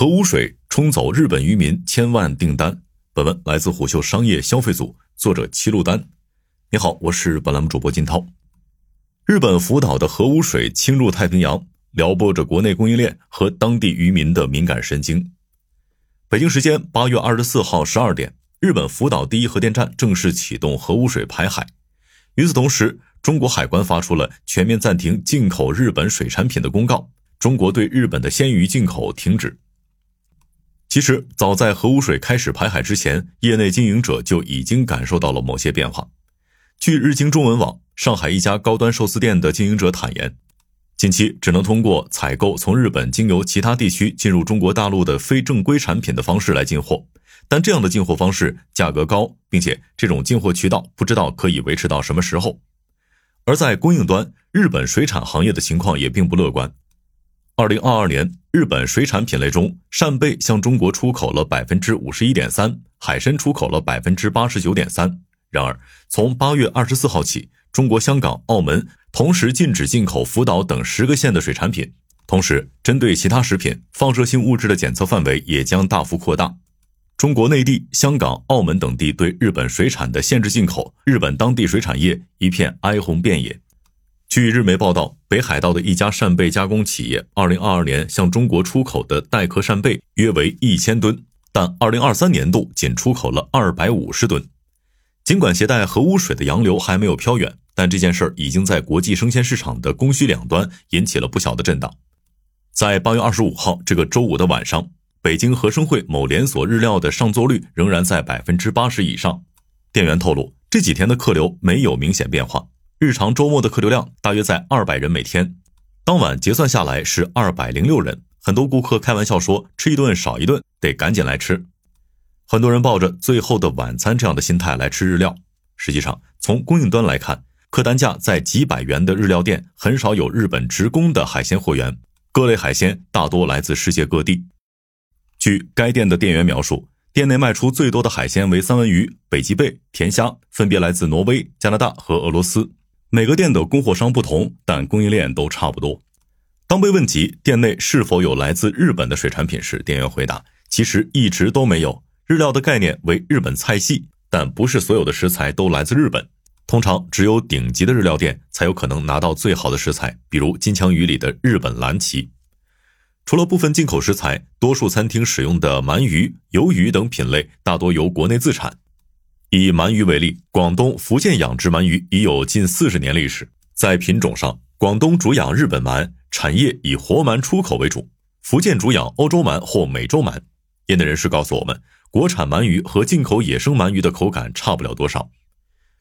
核污水冲走日本渔民千万订单。本文来自虎嗅商业消费组，作者齐路丹。你好，我是本栏目主播金涛。日本福岛的核污水侵入太平洋，撩拨着国内供应链和当地渔民的敏感神经。北京时间八月二十四号十二点，日本福岛第一核电站正式启动核污水排海。与此同时，中国海关发出了全面暂停进口日本水产品的公告，中国对日本的鲜鱼进口停止。其实，早在核污水开始排海之前，业内经营者就已经感受到了某些变化。据日经中文网，上海一家高端寿司店的经营者坦言，近期只能通过采购从日本经由其他地区进入中国大陆的非正规产品的方式来进货，但这样的进货方式价格高，并且这种进货渠道不知道可以维持到什么时候。而在供应端，日本水产行业的情况也并不乐观。二零二二年，日本水产品类中，扇贝向中国出口了百分之五十一点三，海参出口了百分之八十九点三。然而，从八月二十四号起，中国香港、澳门同时禁止进口福岛等十个县的水产品，同时针对其他食品放射性物质的检测范围也将大幅扩大。中国内地、香港、澳门等地对日本水产的限制进口，日本当地水产业一片哀鸿遍野。据日媒报道，北海道的一家扇贝加工企业，二零二二年向中国出口的带壳扇贝约为一千吨，但二零二三年度仅出口了二百五十吨。尽管携带核污水的洋流还没有飘远，但这件事儿已经在国际生鲜市场的供需两端引起了不小的震荡。在八月二十五号这个周五的晚上，北京和生汇某连锁日料的上座率仍然在百分之八十以上，店员透露，这几天的客流没有明显变化。日常周末的客流量大约在二百人每天，当晚结算下来是二百零六人。很多顾客开玩笑说：“吃一顿少一顿，得赶紧来吃。”很多人抱着“最后的晚餐”这样的心态来吃日料。实际上，从供应端来看，客单价在几百元的日料店很少有日本职工的海鲜货源，各类海鲜大多来自世界各地。据该店的店员描述，店内卖出最多的海鲜为三文鱼、北极贝、甜虾，分别来自挪威、加拿大和俄罗斯。每个店的供货商不同，但供应链都差不多。当被问及店内是否有来自日本的水产品时，店员回答：“其实一直都没有。日料的概念为日本菜系，但不是所有的食材都来自日本。通常只有顶级的日料店才有可能拿到最好的食材，比如金枪鱼里的日本蓝鳍。除了部分进口食材，多数餐厅使用的鳗鱼、鱿鱼等品类大多由国内自产。”以鳗鱼为例，广东、福建养殖鳗鱼已有近四十年历史。在品种上，广东主养日本鳗，产业以活鳗出口为主；福建主养欧洲鳗或美洲鳗。业内人士告诉我们，国产鳗鱼和进口野生鳗鱼的口感差不了多少。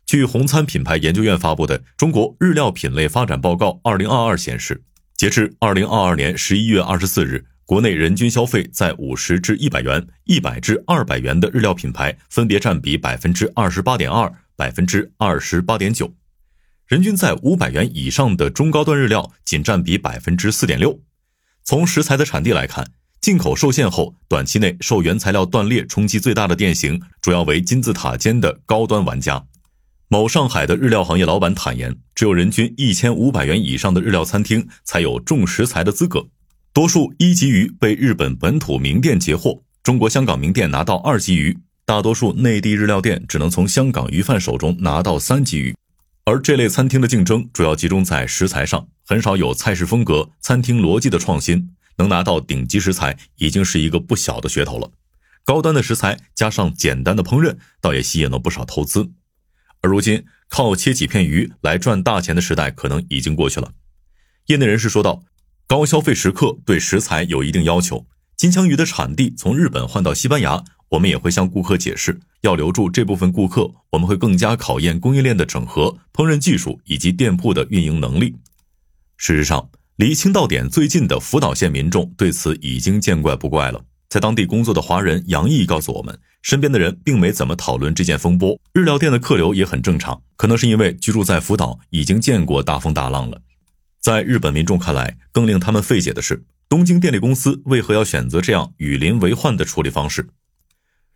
据红餐品牌研究院发布的《中国日料品类发展报告（二零二二）》显示，截至二零二二年十一月二十四日。国内人均消费在五十至一百元、一百至二百元的日料品牌分别占比百分之二十八点二、百分之二十八点九，人均在五百元以上的中高端日料仅占比百分之四点六。从食材的产地来看，进口受限后，短期内受原材料断裂冲击最大的店型，主要为金字塔尖的高端玩家。某上海的日料行业老板坦言，只有人均一千五百元以上的日料餐厅才有种食材的资格。多数一级鱼被日本本土名店截获，中国香港名店拿到二级鱼，大多数内地日料店只能从香港鱼贩手中拿到三级鱼。而这类餐厅的竞争主要集中在食材上，很少有菜式风格、餐厅逻辑的创新。能拿到顶级食材已经是一个不小的噱头了。高端的食材加上简单的烹饪，倒也吸引了不少投资。而如今，靠切几片鱼来赚大钱的时代可能已经过去了。业内人士说道。高消费食客对食材有一定要求，金枪鱼的产地从日本换到西班牙，我们也会向顾客解释，要留住这部分顾客，我们会更加考验供应链的整合、烹饪技术以及店铺的运营能力。事实上，离青岛点最近的福岛县民众对此已经见怪不怪了。在当地工作的华人杨毅告诉我们，身边的人并没怎么讨论这件风波，日料店的客流也很正常，可能是因为居住在福岛，已经见过大风大浪了。在日本民众看来，更令他们费解的是，东京电力公司为何要选择这样与邻为患的处理方式？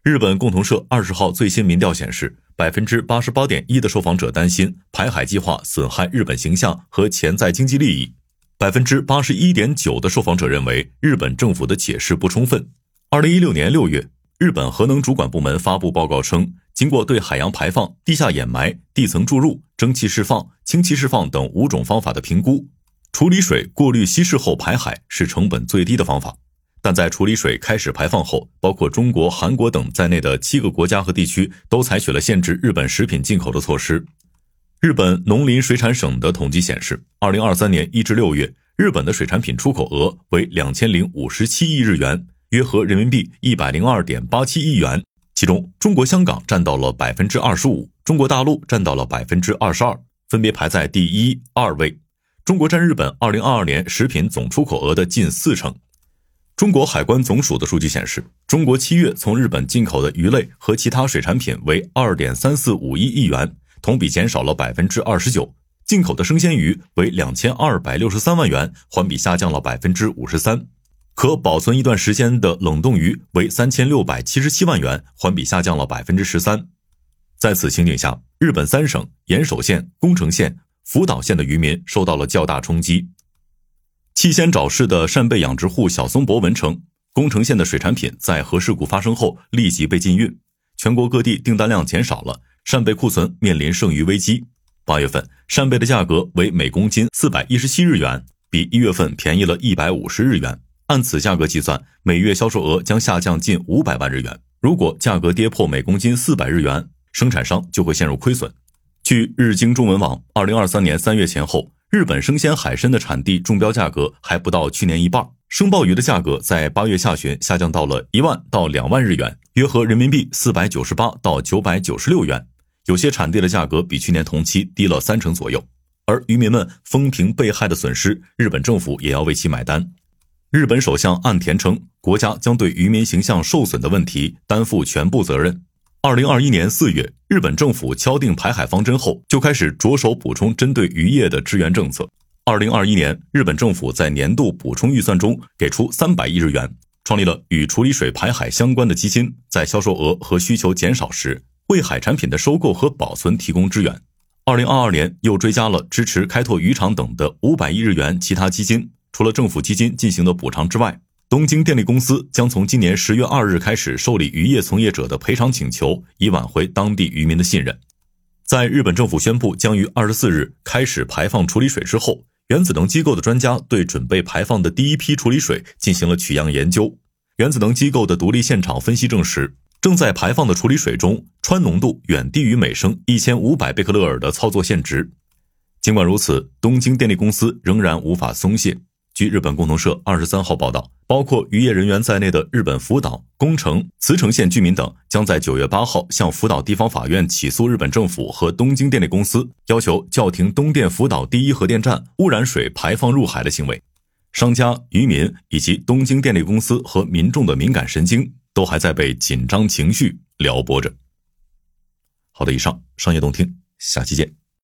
日本共同社二十号最新民调显示，百分之八十八点一的受访者担心排海计划损害日本形象和潜在经济利益。百分之八十一点九的受访者认为日本政府的解释不充分。二零一六年六月，日本核能主管部门发布报告称，经过对海洋排放、地下掩埋、地层注入、蒸汽释放、氢气释放等五种方法的评估，处理水过滤稀释后排海是成本最低的方法。但在处理水开始排放后，包括中国、韩国等在内的七个国家和地区都采取了限制日本食品进口的措施。日本农林水产省的统计显示，二零二三年一至六月，日本的水产品出口额为两千零五十七亿日元，约合人民币一百零二点八七亿元。其中，中国香港占到了百分之二十五，中国大陆占到了百分之二十二，分别排在第一、二位。中国占日本二零二二年食品总出口额的近四成。中国海关总署的数据显示，中国七月从日本进口的鱼类和其他水产品为二点三四五亿亿元。同比减少了百分之二十九，进口的生鲜鱼为两千二百六十三万元，环比下降了百分之五十三；可保存一段时间的冷冻鱼为三千六百七十七万元，环比下降了百分之十三。在此情景下，日本三省岩手县、宫城县、福岛县的渔民受到了较大冲击。气仙沼市的扇贝养殖户小松博文称，宫城县的水产品在核事故发生后立即被禁运，全国各地订单量减少了。扇贝库存面临剩余危机。八月份扇贝的价格为每公斤四百一十七日元，比一月份便宜了一百五十日元。按此价格计算，每月销售额将下降近五百万日元。如果价格跌破每公斤四百日元，生产商就会陷入亏损。据日经中文网，二零二三年三月前后，日本生鲜海参的产地中标价格还不到去年一半。生鲍鱼的价格在八月下旬下降到了一万到两万日元，约合人民币四百九十八到九百九十六元。有些产地的价格比去年同期低了三成左右，而渔民们风评被害的损失，日本政府也要为其买单。日本首相岸田称，国家将对渔民形象受损的问题担负全部责任。二零二一年四月，日本政府敲定排海方针后，就开始着手补充针对渔业的支援政策。二零二一年，日本政府在年度补充预算中给出三百亿日元，创立了与处理水排海相关的基金，在销售额和需求减少时。为海产品的收购和保存提供支援。二零二二年又追加了支持开拓渔场等的五百亿日元其他基金。除了政府基金进行的补偿之外，东京电力公司将从今年十月二日开始受理渔业从业者的赔偿请求，以挽回当地渔民的信任。在日本政府宣布将于二十四日开始排放处理水之后，原子能机构的专家对准备排放的第一批处理水进行了取样研究。原子能机构的独立现场分析证实。正在排放的处理水中，氚浓度远低于每升一千五百贝克勒尔的操作限值。尽管如此，东京电力公司仍然无法松懈。据日本共同社二十三号报道，包括渔业人员在内的日本福岛、宫城、茨城县居民等，将在九月八号向福岛地方法院起诉日本政府和东京电力公司，要求叫停东电福岛第一核电站污染水排放入海的行为。商家、渔民以及东京电力公司和民众的敏感神经。都还在被紧张情绪撩拨着。好的，以上商业动听，下期见。